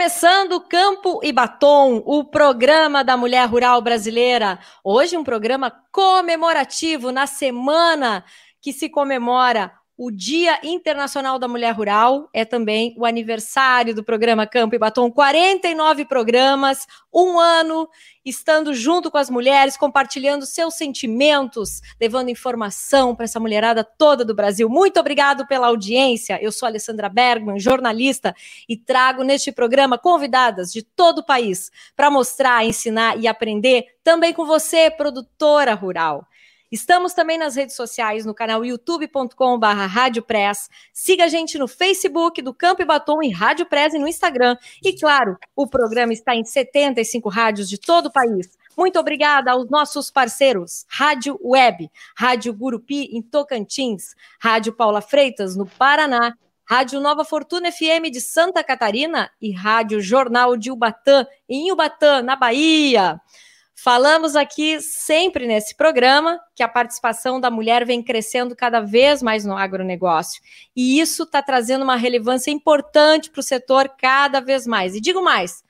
Começando Campo e Batom, o programa da mulher rural brasileira. Hoje um programa comemorativo na semana que se comemora o Dia Internacional da Mulher Rural, é também o aniversário do programa Campo e Batom, 49 programas, um ano estando junto com as mulheres, compartilhando seus sentimentos, levando informação para essa mulherada toda do Brasil. Muito obrigado pela audiência. Eu sou Alessandra Bergman, jornalista, e trago neste programa convidadas de todo o país para mostrar, ensinar e aprender também com você, produtora rural. Estamos também nas redes sociais, no canal youtube.com.br Rádio. Siga a gente no Facebook do Campo e Batom e Rádio Press e no Instagram. E claro, o programa está em 75 rádios de todo o país. Muito obrigada aos nossos parceiros, Rádio Web, Rádio Gurupi em Tocantins, Rádio Paula Freitas no Paraná, Rádio Nova Fortuna FM de Santa Catarina e Rádio Jornal de Ubatã em Ubatã, na Bahia. Falamos aqui sempre nesse programa que a participação da mulher vem crescendo cada vez mais no agronegócio. E isso está trazendo uma relevância importante para o setor cada vez mais. E digo mais: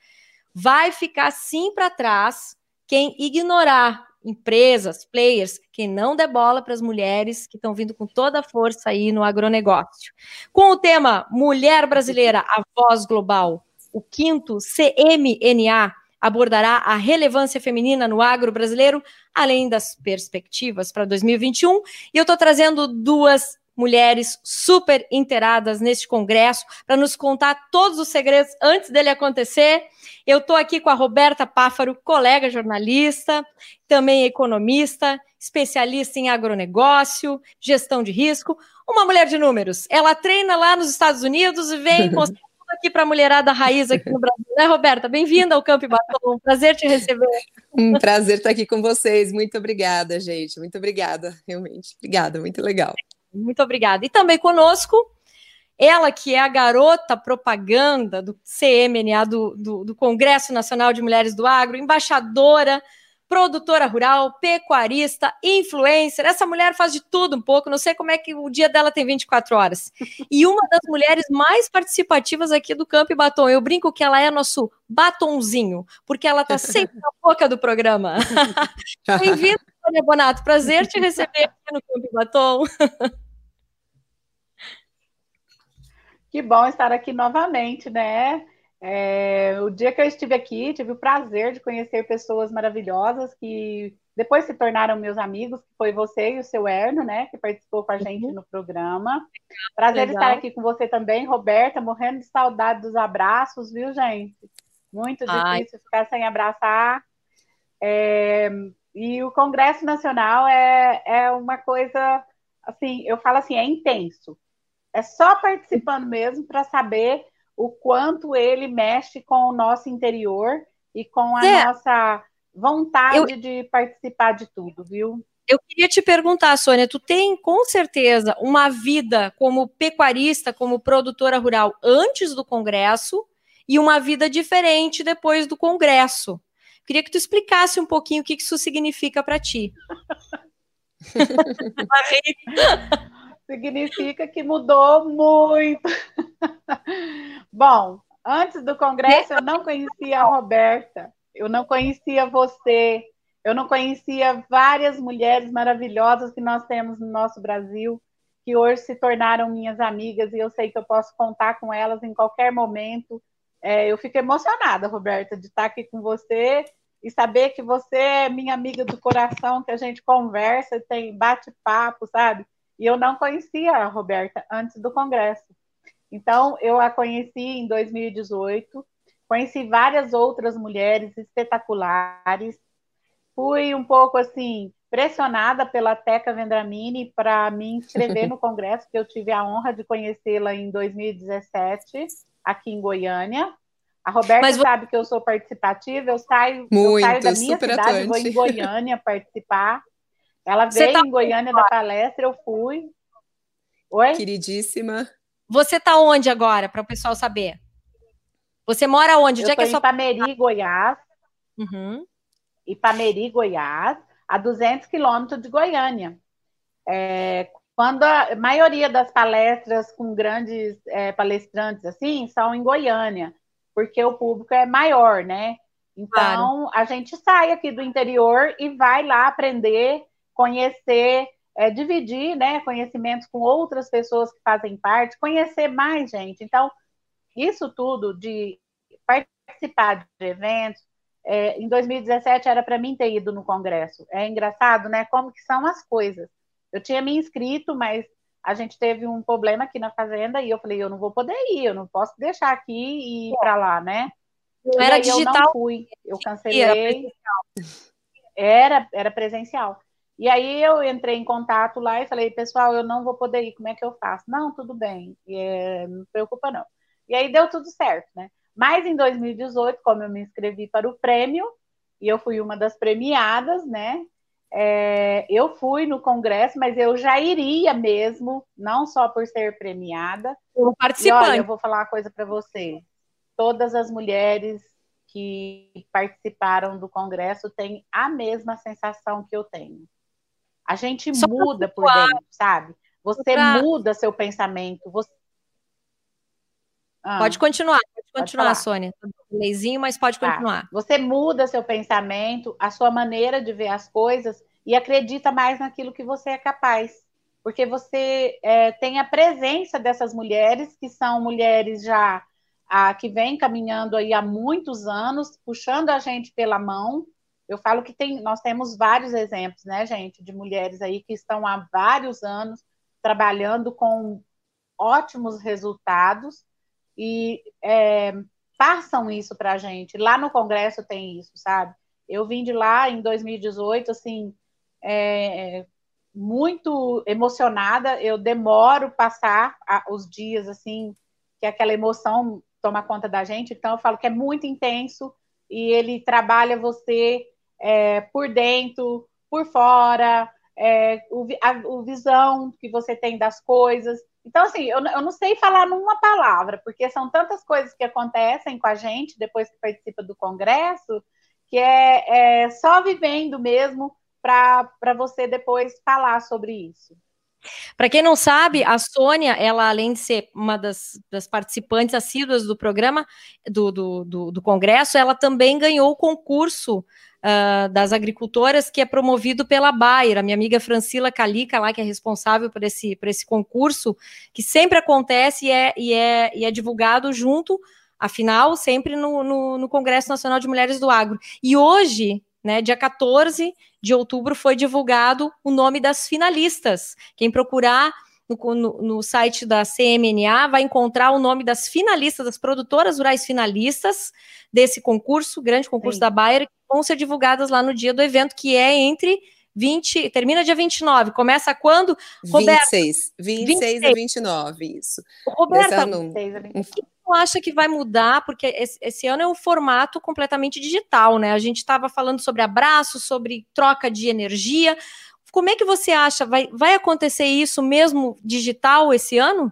vai ficar sim para trás quem ignorar empresas, players, quem não der bola para as mulheres que estão vindo com toda a força aí no agronegócio. Com o tema Mulher Brasileira, a Voz Global, o quinto CMNA abordará a relevância feminina no agro brasileiro, além das perspectivas para 2021. E eu estou trazendo duas mulheres super inteiradas neste congresso para nos contar todos os segredos antes dele acontecer. Eu estou aqui com a Roberta Páfaro, colega jornalista, também economista, especialista em agronegócio, gestão de risco, uma mulher de números. Ela treina lá nos Estados Unidos e vem aqui para a mulherada raiz aqui no Brasil, né, Roberta? Bem-vinda ao Campo Batom, prazer te receber. Um prazer estar aqui com vocês, muito obrigada, gente, muito obrigada, realmente, obrigada, muito legal. Muito obrigada. E também conosco, ela que é a garota propaganda do CMNA, do, do, do Congresso Nacional de Mulheres do Agro, embaixadora produtora rural, pecuarista, influencer. Essa mulher faz de tudo um pouco, não sei como é que o dia dela tem 24 horas. E uma das mulheres mais participativas aqui do Campo e Batom. Eu brinco que ela é nosso batonzinho, porque ela está sempre na boca do programa. Bem-vinda, Sônia Bonato. Prazer te receber aqui no Campo e Batom. Que bom estar aqui novamente, né? É, o dia que eu estive aqui, tive o prazer de conhecer pessoas maravilhosas que depois se tornaram meus amigos, que foi você e o seu Erno, né, que participou com a gente uhum. no programa. Prazer Legal. estar aqui com você também, Roberta, morrendo de saudade dos abraços, viu, gente? Muito Ai. difícil ficar sem abraçar. É, e o Congresso Nacional é, é uma coisa, assim, eu falo assim, é intenso. É só participando mesmo para saber o quanto ele mexe com o nosso interior e com a é. nossa vontade eu, de participar de tudo, viu? Eu queria te perguntar, Sônia, tu tem com certeza uma vida como pecuarista, como produtora rural antes do Congresso e uma vida diferente depois do Congresso. Queria que tu explicasse um pouquinho o que isso significa para ti. significa que mudou muito. Bom, antes do congresso eu não conhecia a Roberta, eu não conhecia você, eu não conhecia várias mulheres maravilhosas que nós temos no nosso Brasil, que hoje se tornaram minhas amigas e eu sei que eu posso contar com elas em qualquer momento. É, eu fico emocionada, Roberta, de estar aqui com você e saber que você é minha amiga do coração, que a gente conversa, tem bate-papo, sabe? E eu não conhecia a Roberta antes do congresso. Então, eu a conheci em 2018, conheci várias outras mulheres espetaculares, fui um pouco assim pressionada pela Teca Vendramini para me inscrever no congresso, que eu tive a honra de conhecê-la em 2017, aqui em Goiânia. A Roberta Mas... sabe que eu sou participativa, eu saio, Muito, eu saio da minha cidade, atuante. vou em Goiânia participar. Ela veio tá... em Goiânia da palestra, eu fui. Oi? Queridíssima. Você tá onde agora, para o pessoal saber? Você mora onde? Eu onde é que é sua... Ipameri, Goiás. Uhum. Ipameri, Goiás, a 200 quilômetros de Goiânia. É, quando a maioria das palestras com grandes é, palestrantes assim são em Goiânia. porque o público é maior, né? Então, claro. a gente sai aqui do interior e vai lá aprender, conhecer, é, dividir né, conhecimentos com outras pessoas que fazem parte, conhecer mais gente. Então, isso tudo de participar de eventos, é, em 2017 era para mim ter ido no congresso. É engraçado, né? Como que são as coisas. Eu tinha me inscrito, mas a gente teve um problema aqui na fazenda e eu falei, eu não vou poder ir, eu não posso deixar aqui e ir para lá, né? Não era digital. Eu não fui, eu cancelei. Era, era presencial. E aí eu entrei em contato lá e falei, pessoal, eu não vou poder ir, como é que eu faço? Não, tudo bem, é, não preocupa não. E aí deu tudo certo, né? Mas em 2018, como eu me inscrevi para o prêmio, e eu fui uma das premiadas, né? É, eu fui no congresso, mas eu já iria mesmo, não só por ser premiada. Como participante. E olha, eu vou falar uma coisa para você. Todas as mulheres que participaram do congresso têm a mesma sensação que eu tenho. A gente só muda por dentro, sabe? Você pra... muda seu pensamento. Você... Ah, pode continuar, pode continuar, pode Sônia. Leizinho, mas pode tá. continuar. Você muda seu pensamento, a sua maneira de ver as coisas e acredita mais naquilo que você é capaz. Porque você é, tem a presença dessas mulheres, que são mulheres já a, que vêm caminhando aí há muitos anos, puxando a gente pela mão. Eu falo que tem, nós temos vários exemplos, né, gente, de mulheres aí que estão há vários anos trabalhando com ótimos resultados e é, passam isso para a gente. Lá no Congresso tem isso, sabe? Eu vim de lá em 2018, assim, é, muito emocionada. Eu demoro passar os dias, assim, que aquela emoção toma conta da gente. Então, eu falo que é muito intenso e ele trabalha você é, por dentro, por fora, é, o, a o visão que você tem das coisas. Então, assim, eu, eu não sei falar numa palavra, porque são tantas coisas que acontecem com a gente depois que participa do congresso, que é, é só vivendo mesmo para você depois falar sobre isso. Para quem não sabe, a Sônia, ela além de ser uma das, das participantes assíduas do programa, do, do, do, do, Congresso, ela também ganhou o concurso uh, das agricultoras, que é promovido pela Bayer, a minha amiga Francila Calica, lá, que é responsável por esse, por esse concurso, que sempre acontece e é, e é, e é divulgado junto, afinal, sempre no, no, no Congresso Nacional de Mulheres do Agro. E hoje, né, dia 14 de outubro, foi divulgado o nome das finalistas. Quem procurar no, no, no, site da CMNA, vai encontrar o nome das finalistas, das produtoras rurais finalistas desse concurso, grande concurso Sim. da Bayer, que vão ser divulgadas lá no dia do evento, que é entre 20, termina dia 29, começa quando? Roberta, 26, 26, 26 a 29, isso. Roberta, 26 a 29. o que tu acha que vai mudar? Porque esse, esse ano é um formato completamente digital, né? A gente estava falando sobre abraço, sobre troca de energia, como é que você acha? Vai, vai acontecer isso mesmo digital esse ano?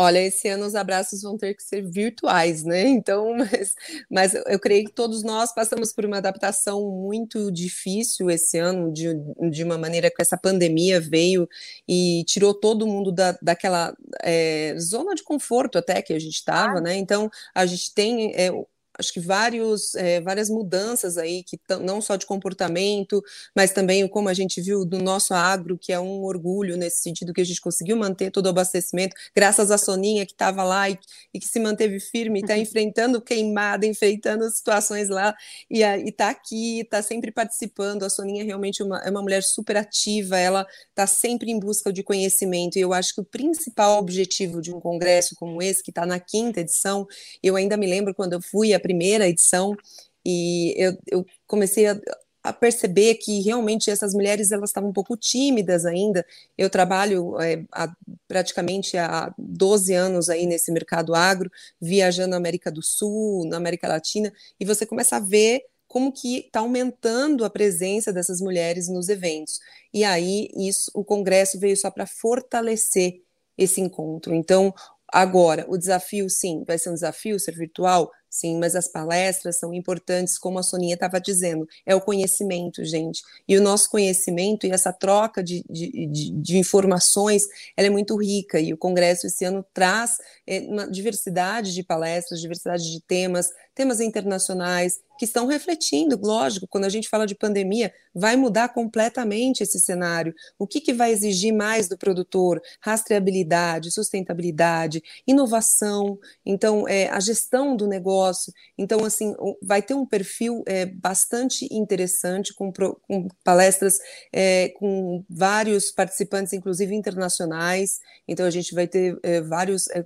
Olha, esse ano os abraços vão ter que ser virtuais, né? Então, mas, mas eu creio que todos nós passamos por uma adaptação muito difícil esse ano, de, de uma maneira que essa pandemia veio e tirou todo mundo da, daquela é, zona de conforto até que a gente estava, né? Então, a gente tem é, acho que vários, é, várias mudanças aí, que não só de comportamento, mas também como a gente viu do nosso agro, que é um orgulho nesse sentido que a gente conseguiu manter todo o abastecimento, graças à Soninha que estava lá e, e, que se manteve firme, está uhum. enfrentando queimada, enfrentando situações lá, e está aqui, está sempre participando. A Soninha é realmente uma, é uma mulher super ativa, ela está sempre em busca de conhecimento, e eu acho que o principal objetivo de um congresso como esse, que está na quinta edição, eu ainda me lembro quando eu fui a primeira edição e eu, eu comecei a, a, perceber que realmente essas mulheres elas estavam um pouco tímidas ainda. Eu trabalho é, há, praticamente há 12 anos aí nesse mercado agro, viajando na América do Sul, na América Latina, e você começa a ver como que está aumentando a presença dessas mulheres nos eventos. E aí isso, o congresso veio só para fortalecer esse encontro. Então, Agora, o desafio, sim, vai ser um desafio ser virtual? Sim, mas as palestras são importantes, como a Soninha estava dizendo, é o conhecimento, gente. E o nosso conhecimento e essa troca de, de, de, de informações, ela é muito rica, e o Congresso esse ano traz é, uma diversidade de palestras, diversidade de temas, temas internacionais, que estão refletindo, lógico, quando a gente fala de pandemia, vai mudar completamente esse cenário. O que, que vai exigir mais do produtor? Rastreabilidade, sustentabilidade, inovação, então, é, a gestão do negócio. Então, assim, vai ter um perfil é, bastante interessante, com, com palestras é, com vários participantes, inclusive internacionais. Então, a gente vai ter é, vários é,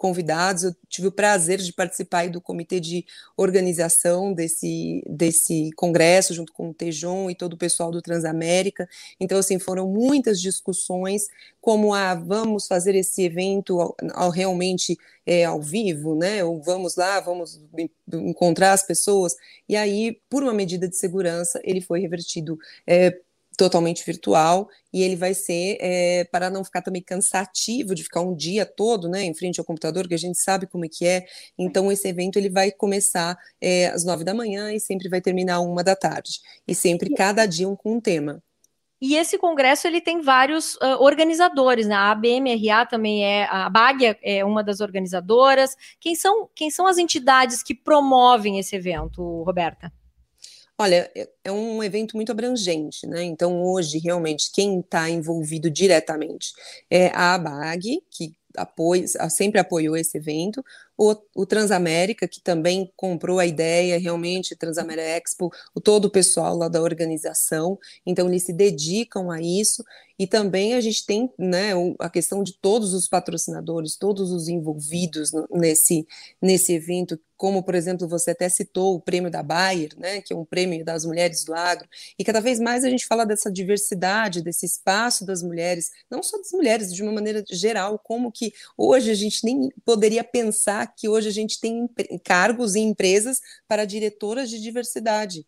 convidados. Eu tive o prazer de participar do comitê de organização desse, desse congresso, junto com o Tejon e todo o pessoal do Transamérica. Então, assim, foram muitas discussões, como a vamos fazer esse evento ao, ao realmente é, ao vivo, né? Ou vamos lá, vamos encontrar as pessoas. E aí, por uma medida de segurança, ele foi revertido. É, totalmente virtual e ele vai ser é, para não ficar também cansativo de ficar um dia todo, né, em frente ao computador, que a gente sabe como é que é. Então esse evento ele vai começar é, às nove da manhã e sempre vai terminar uma da tarde e sempre cada dia um com um tema. E esse congresso ele tem vários uh, organizadores, né? A ABMRA também é a Bagia é uma das organizadoras. Quem são quem são as entidades que promovem esse evento, Roberta? Olha, é, é um evento muito abrangente, né? Então, hoje, realmente, quem está envolvido diretamente é a ABAG, que apoia, sempre apoiou esse evento, o, o, Transamérica, que também comprou a ideia, realmente, Transamérica Expo, o, todo o pessoal lá da organização, então eles se dedicam a isso, e também a gente tem né, a questão de todos os patrocinadores, todos os envolvidos nesse, nesse evento, como, por exemplo, você até citou o prêmio da Bayer, né, que é um prêmio das mulheres do agro, e cada vez mais a gente fala dessa diversidade, desse espaço das mulheres, não só das mulheres, de uma maneira geral, como que hoje a gente nem poderia pensar que hoje a gente tem cargos em empresas para diretoras de diversidade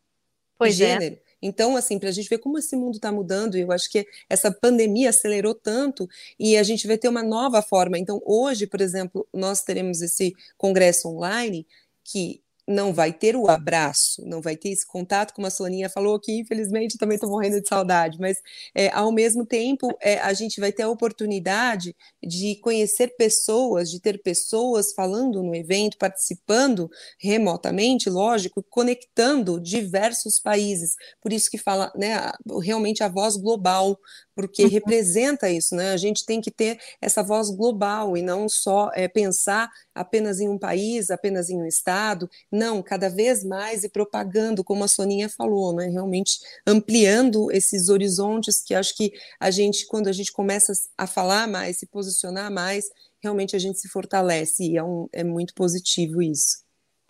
pois de é. gênero. É. Então, assim, para a gente ver como esse mundo está mudando, eu acho que essa pandemia acelerou tanto e a gente vai ter uma nova forma. Então, hoje, por exemplo, nós teremos esse congresso online que não vai ter o abraço, não vai ter esse contato, como a Soninha falou, que infelizmente também estou morrendo de saudade, mas é, ao mesmo tempo é, a gente vai ter a oportunidade de conhecer pessoas, de ter pessoas falando no evento, participando remotamente, lógico, conectando diversos países. Por isso que fala, né, realmente a voz global, porque uhum. representa isso, né? A gente tem que ter essa voz global e não só é, pensar apenas em um país, apenas em um estado, não, cada vez mais e propagando, como a Soninha falou, né? Realmente ampliando esses horizontes que acho que a gente, quando a gente começa a falar mais, se posicionar mais, realmente a gente se fortalece e é, um, é muito positivo isso.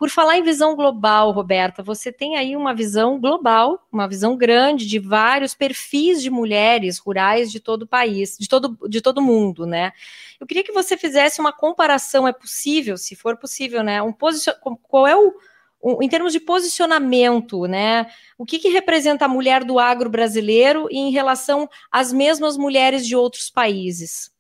Por falar em visão global, Roberta, você tem aí uma visão global, uma visão grande de vários perfis de mulheres rurais de todo o país, de todo, de todo mundo, né? Eu queria que você fizesse uma comparação, é possível, se for possível, né? Um posicion... Qual é o, em termos de posicionamento, né? O que, que, representa a mulher do agro brasileiro em relação às mesmas mulheres de outros países?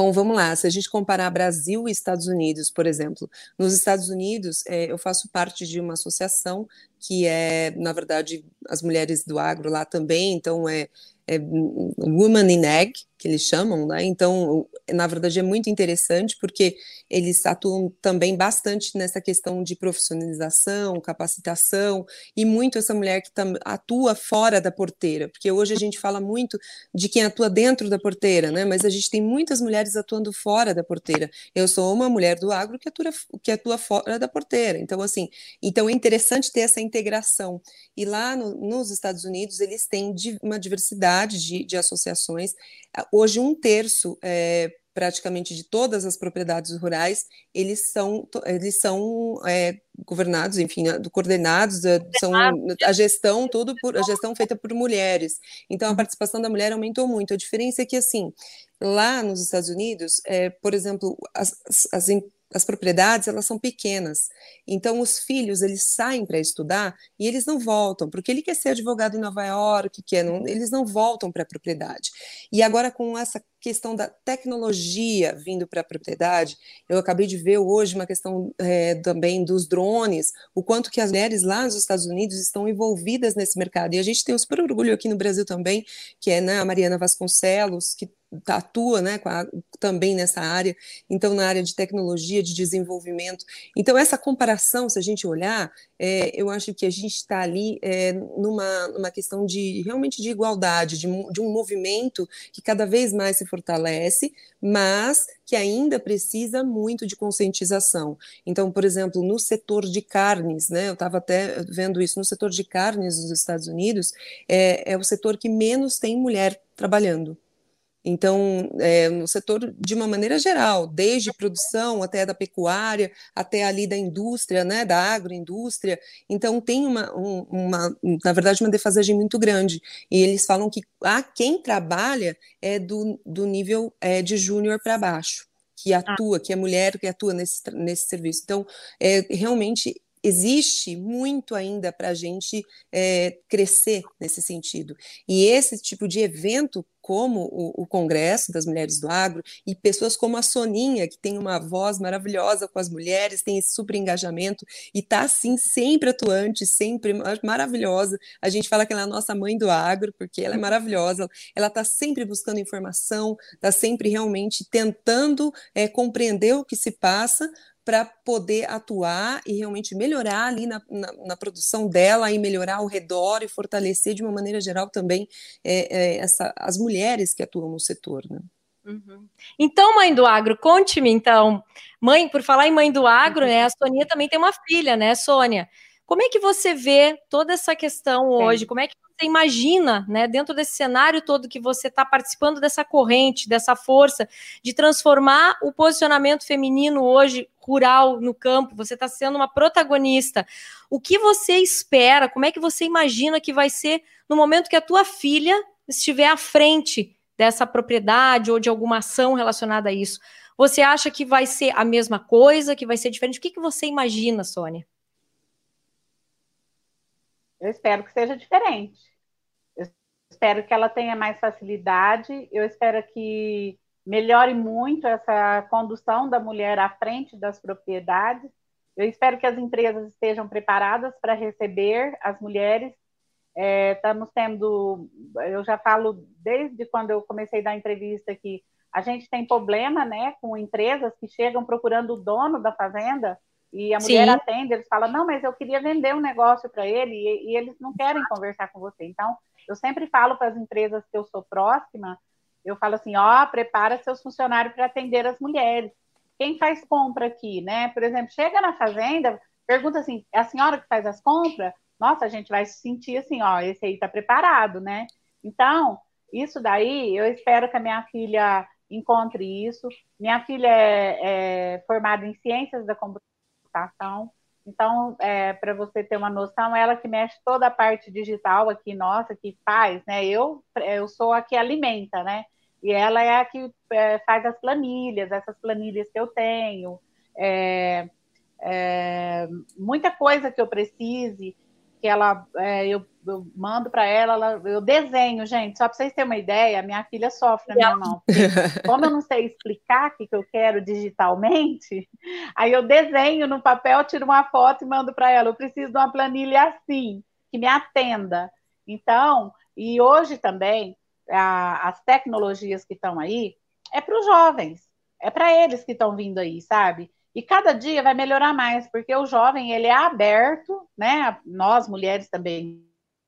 Bom, vamos lá. Se a gente comparar Brasil e Estados Unidos, por exemplo, nos Estados Unidos, é, eu faço parte de uma associação que é, na verdade, as mulheres do agro lá também, então é, é Woman in Ag, que eles chamam, né? Então, na verdade, é muito interessante porque eles atuam também bastante nessa questão de profissionalização, capacitação e muito essa mulher que atua fora da porteira, porque hoje a gente fala muito de quem atua dentro da porteira, né? Mas a gente tem muitas mulheres atuando fora da porteira. Eu sou uma mulher do agro que atua, que atua fora da porteira. Então, assim, então é interessante ter essa integração. E lá no, nos Estados Unidos eles têm uma diversidade de, de associações Hoje, um terço é, praticamente de todas as propriedades rurais, eles são, eles são é, governados, enfim, né, coordenados, é, são a gestão, tudo por, a gestão feita por mulheres. Então, a uhum. participação da mulher aumentou muito. A diferença é que, assim, lá nos Estados Unidos, é, por exemplo, as, as as propriedades elas são pequenas. Então os filhos eles saem para estudar e eles não voltam, porque ele quer ser advogado em Nova York, quer, não, eles não voltam para a propriedade. E agora com essa questão da tecnologia vindo para a propriedade, eu acabei de ver hoje uma questão é, também dos drones, o quanto que as mulheres lá nos Estados Unidos estão envolvidas nesse mercado. E a gente tem um super orgulho aqui no Brasil também, que é né, a Mariana Vasconcelos, que atua né, a, também nessa área, então na área de tecnologia, de desenvolvimento. Então, essa comparação, se a gente olhar, é, eu acho que a gente está ali é, numa, numa questão de realmente de igualdade, de, de um movimento que cada vez mais se fortalece, mas que ainda precisa muito de conscientização. Então, por exemplo, no setor de carnes, né, eu estava até vendo isso, no setor de carnes nos Estados Unidos, é, é o setor que menos tem mulher trabalhando. Então, é, no setor de uma maneira geral, desde produção até da pecuária, até ali da indústria, né, da agroindústria. Então, tem uma, um, uma, na verdade, uma defasagem muito grande. E eles falam que a quem trabalha é do, do nível é, de júnior para baixo, que ah. atua, que é mulher que atua nesse, nesse serviço. Então, é, realmente existe muito ainda para a gente é, crescer nesse sentido. E esse tipo de evento, como o, o, Congresso das Mulheres do Agro, e pessoas como a Soninha, que tem uma voz maravilhosa com as mulheres, tem esse super engajamento, e está, assim, sempre atuante, sempre maravilhosa. A gente fala que ela é a nossa mãe do agro, porque ela é maravilhosa, ela está sempre buscando informação, está sempre realmente tentando é, compreender o que se passa, para poder atuar e realmente melhorar ali na, na, na, produção dela e melhorar ao redor e fortalecer de uma maneira geral também é, é, essa, as mulheres que atuam no setor. Né? Uhum. Então, mãe do agro, conte-me então. Mãe, por falar em mãe do agro, né? A Sonia também tem uma filha, né, Sônia? Como é que você vê toda essa questão hoje? Como é que você imagina, né, dentro desse cenário todo que você está participando dessa corrente, dessa força de transformar o posicionamento feminino hoje rural no campo? Você está sendo uma protagonista. O que você espera? Como é que você imagina que vai ser no momento que a tua filha estiver à frente dessa propriedade ou de alguma ação relacionada a isso? Você acha que vai ser a mesma coisa, que vai ser diferente? O que, que você imagina, Sônia? Eu espero que seja diferente. Eu espero que ela tenha mais facilidade. Eu espero que melhore muito essa condução da mulher à frente das propriedades. Eu espero que as empresas estejam preparadas para receber as mulheres. É, estamos tendo, eu já falo desde quando eu comecei a dar entrevista que a gente tem problema, né, com empresas que chegam procurando o dono da fazenda e a mulher Sim. atende, eles falam, não, mas eu queria vender um negócio para ele, e, e, eles não querem conversar com você. Então, eu sempre falo para as empresas que eu sou próxima, eu falo assim, ó, prepara seus funcionários para atender as mulheres. Quem faz compra aqui, né? Por exemplo, chega na fazenda, pergunta assim, é a senhora que faz as compras? Nossa, a gente vai se sentir assim, ó, esse aí está preparado, né? Então, isso daí, eu espero que a minha filha encontre isso. Minha filha é, é formada em ciências da computação, computação. Então, é, para você ter uma noção, ela que mexe toda a parte digital aqui, nossa, que faz, né? Eu, eu sou a que alimenta, né? E ela é a que é, faz as planilhas, essas planilhas que eu tenho. É, é, muita coisa que eu precise, que ela é, eu, eu, mando para ela, ela, eu desenho, gente, só para vocês terem uma ideia, minha filha sofre na minha mão. Como eu não sei explicar o que, que eu quero digitalmente, aí eu desenho no papel, tiro uma foto e mando para ela. Eu preciso de uma planilha assim, que me atenda. Então, e hoje também, a, as tecnologias que estão aí, é para os jovens, é para eles que estão vindo aí, sabe? E cada dia vai melhorar mais, porque o jovem ele é aberto, né? Nós mulheres também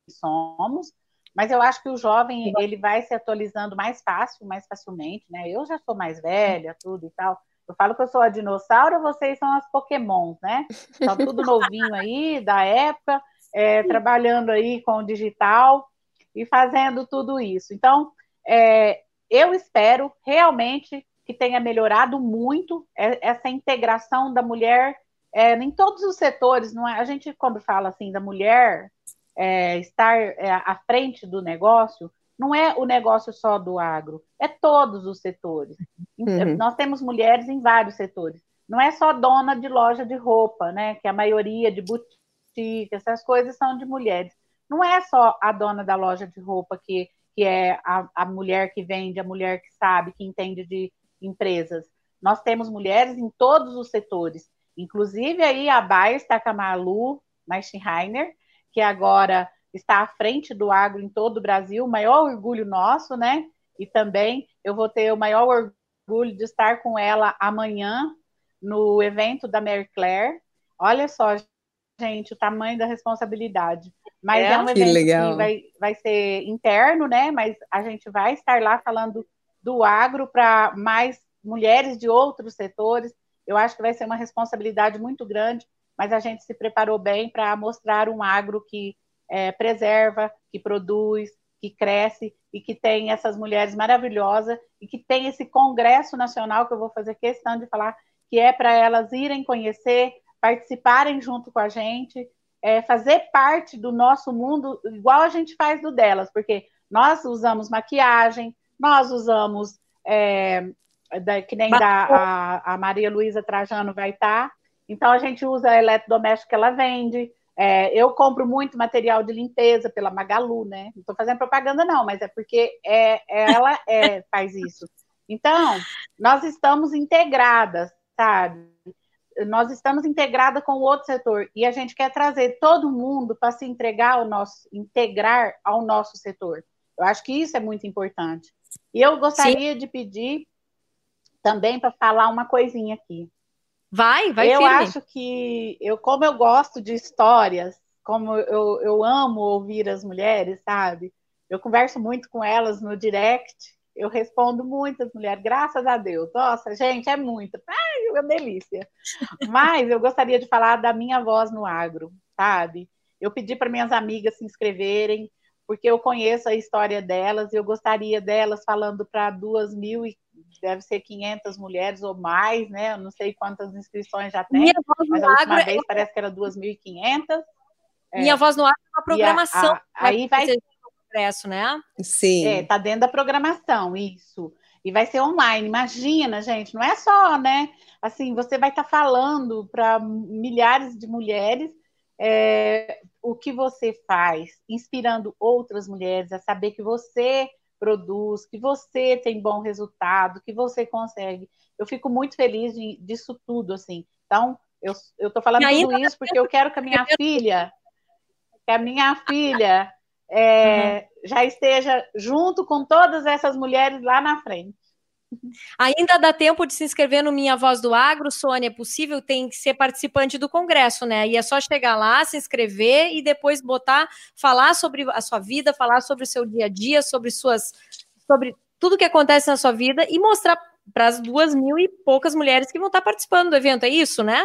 somos, mas eu acho que o jovem ele vai se atualizando mais fácil, mais facilmente, né? Eu já sou mais velha, tudo e tal. Eu falo que eu sou a dinossauro, vocês são as Pokémons, né? São tudo novinho aí, da época, é, trabalhando aí com o digital e fazendo tudo isso. Então, é, eu espero realmente que tenha melhorado muito essa integração da mulher é, em todos os setores. Não é? A gente, quando fala assim da mulher é, estar é, à frente do negócio, não é o negócio só do agro, é todos os setores. Uhum. Nós temos mulheres em vários setores. não é só dona de loja de roupa, né? Que a maioria de boutique, essas coisas são de mulheres. Não é só a dona da loja de roupa que, que é a, a mulher que vende, a mulher que sabe, que entende de empresas. Nós temos mulheres em todos os setores. Inclusive aí a Baia está com a Malu Meistenheiner, que agora está à frente do agro em todo o Brasil, o maior orgulho nosso, né? E também eu vou ter o maior orgulho de estar com ela amanhã no evento da Mary Claire. Olha só, gente, o tamanho da responsabilidade. Mas é, é um evento que, que, vai, vai ser interno, né? Mas a gente vai estar lá falando do agro para mais mulheres de outros setores. Eu acho que vai ser uma responsabilidade muito grande, mas a gente se preparou bem para mostrar um agro que é, preserva, que produz, que cresce e que tem essas mulheres maravilhosas e que tem esse congresso nacional que eu vou fazer questão de falar que é para elas irem conhecer, participarem junto com a gente, é, fazer parte do nosso mundo igual a gente faz do delas, porque nós usamos maquiagem, nós usamos, é, da, que nem da, a, a Maria Luísa Trajano vai estar, tá, então a gente usa eletrodoméstico que ela vende, é, eu compro muito material de limpeza pela Magalu, né? Não estou fazendo propaganda, não, mas é porque é, ela é, faz isso. Então, nós estamos integradas, sabe? Nós estamos integradas com o outro setor e a gente quer trazer todo mundo para se entregar ao nosso, integrar ao nosso setor. Eu acho que isso é muito importante. E eu gostaria Sim. de pedir também para falar uma coisinha aqui. Vai, vai Eu firme. acho que eu, como eu gosto de histórias, como eu, eu amo ouvir as mulheres, sabe? Eu converso muito com elas no direct eu respondo muitas mulheres, graças a Deus. Nossa, gente, é muito. Ai, é uma delícia. Mas eu gostaria de falar da minha voz no agro, sabe? Eu pedi para minhas amigas se inscreverem, porque eu conheço a história delas e eu gostaria delas falando para duas mil e deve ser 500 mulheres ou mais, né? Eu não sei quantas inscrições já tem, Minha voz mas a última é vez é... parece que era 2.500. Minha é. voz no agro é uma programação. A, a, aí vai Congresso, né? Sim. É, tá dentro da programação, isso. E vai ser online. Imagina, gente, não é só, né? Assim, você vai estar tá falando para milhares de mulheres é, o que você faz, inspirando outras mulheres a saber que você produz, que você tem bom resultado, que você consegue. Eu fico muito feliz de, disso tudo, assim. Então, eu, eu tô falando tudo isso porque eu quero que a minha filha, que a minha filha é, uhum. já esteja junto com todas essas mulheres lá na frente. Ainda dá tempo de se inscrever no Minha Voz do Agro, Sônia, é possível? Tem que ser participante do congresso, né? E é só chegar lá, se inscrever e depois botar, falar sobre a sua vida, falar sobre o seu dia a dia, sobre suas, sobre tudo que acontece na sua vida e mostrar para as duas mil e poucas mulheres que vão estar participando do evento. É isso, né?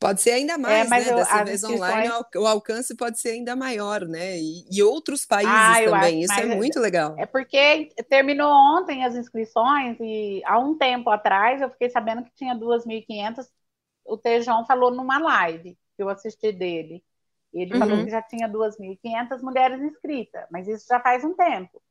Pode ser ainda é, mais, é, né? Eu, Dessa vez online, o alcance pode ser ainda maior, né? E, e outros países ah, também. Acho, Isso é muito legal. É porque terminou ontem as inscrições e há um tempo atrás eu fiquei sabendo que tinha 2.500. O Tejão falou numa live que eu assisti dele. Ele uhum. falou que já tinha 2.500 mulheres inscritas, mas isso já faz um tempo.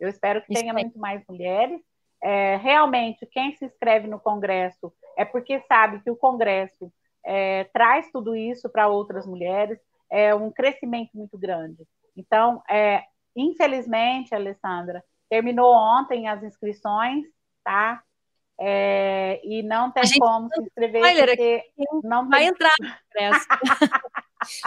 Eu espero que tenha muito mais mulheres. É, realmente, quem se inscreve no Congresso é porque sabe que o Congresso é, traz tudo isso para outras mulheres, é um crescimento muito grande. Então, é, infelizmente, Alessandra, terminou ontem as inscrições, tá? É, e não tem como se inscrever porque não vai entrar no.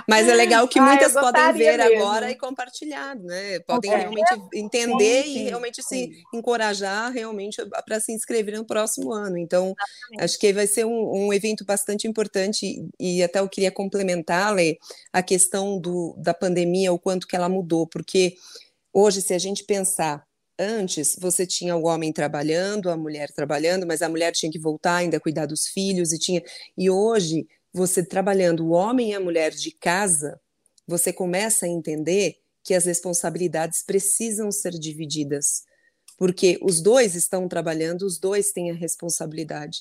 Mas é legal que muitas ah, podem ver mesmo. agora e compartilhar, né? Podem é. realmente entender sim, sim, e realmente sim. se encorajar realmente para se inscrever no próximo ano. Então, Exatamente. acho que vai ser um, um, evento bastante importante e até eu queria complementar, Lê, a questão do, da pandemia, o quanto que ela mudou, porque hoje, se a gente pensar Antes, você tinha o homem trabalhando, a mulher trabalhando, mas a mulher tinha que voltar ainda cuidar dos filhos e tinha. E hoje, você trabalhando o homem e a mulher de casa, você começa a entender que as responsabilidades precisam ser divididas, porque os dois estão trabalhando, os dois têm a responsabilidade.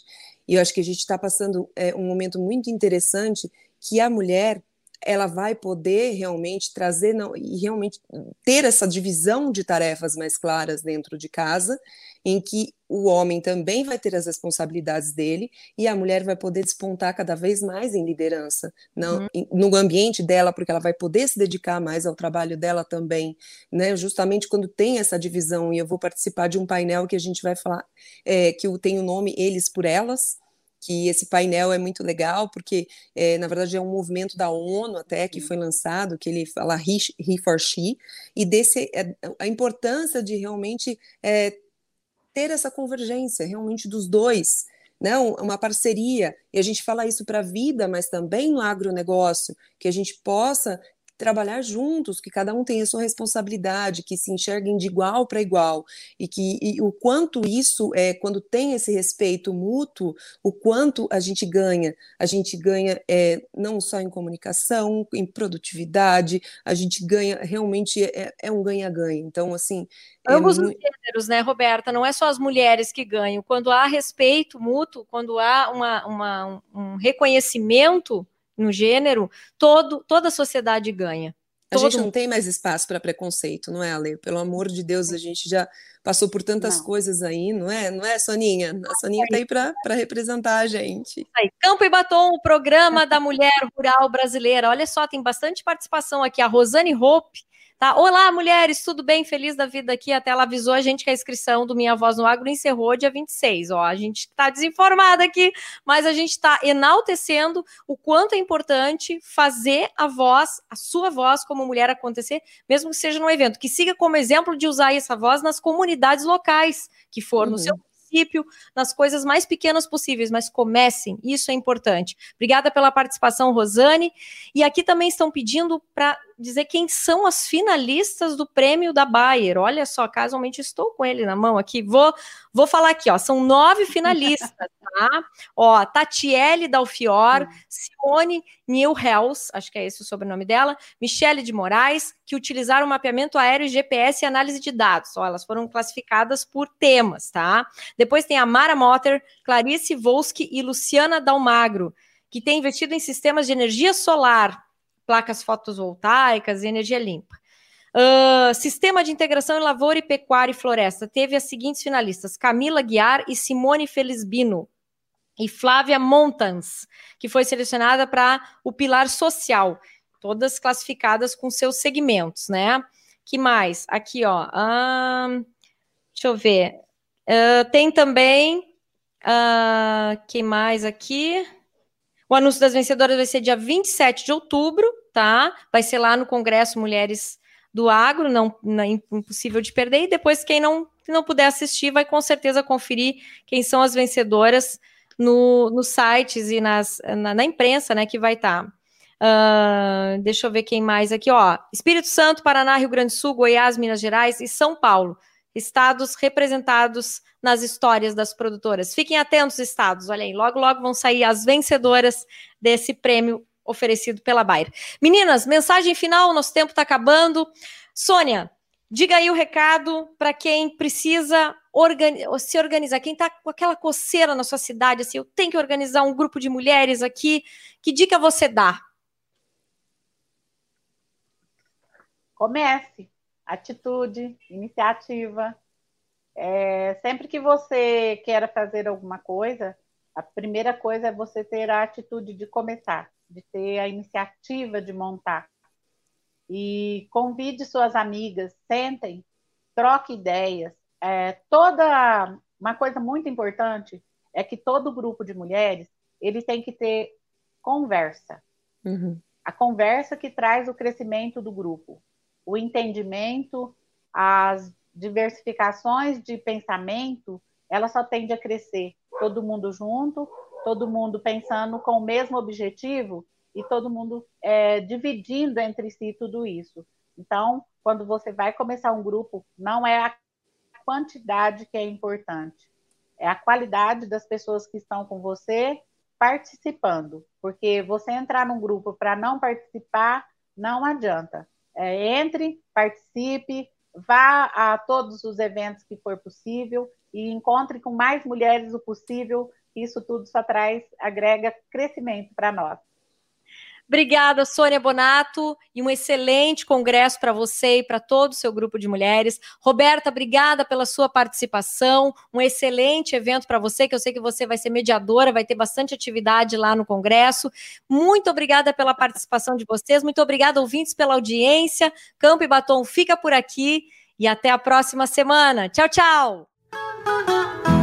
E eu acho que a gente está passando é, um momento muito interessante que a mulher ela vai poder realmente trazer não, e realmente ter essa divisão de tarefas mais claras dentro de casa, em que o homem também vai ter as responsabilidades dele e a mulher vai poder despontar cada vez mais em liderança não, uhum. no ambiente dela, porque ela vai poder se dedicar mais ao trabalho dela também, né? Justamente quando tem essa divisão, e eu vou participar de um painel que a gente vai falar, é, que tem o nome Eles por Elas, que esse painel é muito legal, porque, é, na verdade, é um movimento da ONU até que foi lançado, que ele fala He, he for She, e desse, é, a importância de realmente é, ter essa convergência, realmente dos dois, né, uma parceria, e a gente fala isso para a vida, mas também no agronegócio, que a gente possa trabalhar juntos, que cada um tenha a sua responsabilidade, que se enxerguem de igual para igual e que e o quanto isso é quando tem esse respeito mútuo, o quanto a gente ganha, a gente ganha é, não só em comunicação, em produtividade, a gente ganha realmente é, é um ganha-ganha. Então assim é ambos os gêneros, né, Roberta? Não é só as mulheres que ganham. Quando há respeito mútuo, quando há uma, uma um reconhecimento no gênero, todo, toda a sociedade ganha. A gente não tem mais espaço para preconceito, não é, Ale? Pelo amor de Deus, a gente já passou por tantas não. coisas aí, não é? Não é, Soninha? A Soninha está aí para representar a gente. Aí, Campo e Batom, o programa da mulher rural brasileira. Olha só, tem bastante participação aqui. A Rosane Hope Tá? Olá, mulheres, tudo bem? Feliz da vida aqui. Até ela avisou a gente que a inscrição do Minha Voz no Agro encerrou dia 26. Ó, a gente está desinformada aqui, mas a gente está enaltecendo o quanto é importante fazer a voz, a sua voz como mulher acontecer, mesmo que seja num evento. Que siga como exemplo de usar essa voz nas comunidades locais que for, uhum. no seu município, nas coisas mais pequenas possíveis, mas comecem, isso é importante. Obrigada pela participação, Rosane. E aqui também estão pedindo para dizer quem são as finalistas do prêmio da Bayer. Olha só, casualmente estou com ele na mão aqui. Vou, vou falar aqui, ó. São nove finalistas, tá? Ó, Tatiele Dalfior, Simone Newhells, acho que é esse o sobrenome dela, Michele de Moraes, que utilizaram mapeamento aéreo, GPS e análise de dados. Ó, elas foram classificadas por temas, tá? Depois tem a Mara Motter, Clarice Volsky e Luciana Dalmagro, que tem investido em sistemas de energia solar placas fotovoltaicas e energia limpa. Uh, Sistema de Integração em Lavoura e Pecuária e Floresta teve as seguintes finalistas: Camila Guiar e Simone Felisbino. E Flávia Montans, que foi selecionada para o Pilar Social, todas classificadas com seus segmentos, né? Que mais? Aqui, ó. Uh, deixa eu ver. Uh, tem também. Uh, quem mais aqui? O anúncio das vencedoras vai ser dia 27 de outubro, tá? Vai ser lá no Congresso Mulheres do Agro, não, não impossível de perder. E depois, quem não, não puder assistir, vai com certeza conferir quem são as vencedoras no, nos sites e nas, na, na imprensa, né? Que vai estar. Tá. Uh, deixa eu ver quem mais aqui, ó. Espírito Santo, Paraná, Rio Grande do Sul, Goiás, Minas Gerais e São Paulo estados representados nas histórias das produtoras. Fiquem atentos, estados, olha aí, logo, logo vão sair as vencedoras desse prêmio oferecido pela Bayer. Meninas, mensagem final, nosso tempo está acabando. Sônia, diga aí o recado para quem precisa organi se organizar, quem está com aquela coceira na sua cidade, assim, eu tenho que organizar um grupo de mulheres aqui, que dica você dá? Comece atitude, iniciativa. É, sempre que você queira fazer alguma coisa, a primeira coisa é você ter a atitude de começar, de ter a iniciativa de montar. E convide suas amigas, sentem, troque ideias. É, toda uma coisa muito importante é que todo grupo de mulheres ele tem que ter conversa. Uhum. A conversa que traz o crescimento do grupo o entendimento, as diversificações de pensamento, ela só tende a crescer. Todo mundo junto, todo mundo pensando com o mesmo objetivo e todo mundo é, dividindo entre si tudo isso. Então, quando você vai começar um grupo, não é a quantidade que é importante, é a qualidade das pessoas que estão com você participando. Porque você entrar num grupo para não participar, não adianta. É, entre, participe, vá a todos os eventos que for possível e encontre com mais mulheres o possível. Isso tudo só traz, agrega crescimento para nós. Obrigada, Sônia Bonato, e um excelente congresso para você e para todo o seu grupo de mulheres. Roberta, obrigada pela sua participação. Um excelente evento para você, que eu sei que você vai ser mediadora, vai ter bastante atividade lá no congresso. Muito obrigada pela participação de vocês. Muito obrigada, ouvintes, pela audiência. Campo e Batom fica por aqui e até a próxima semana. Tchau, tchau.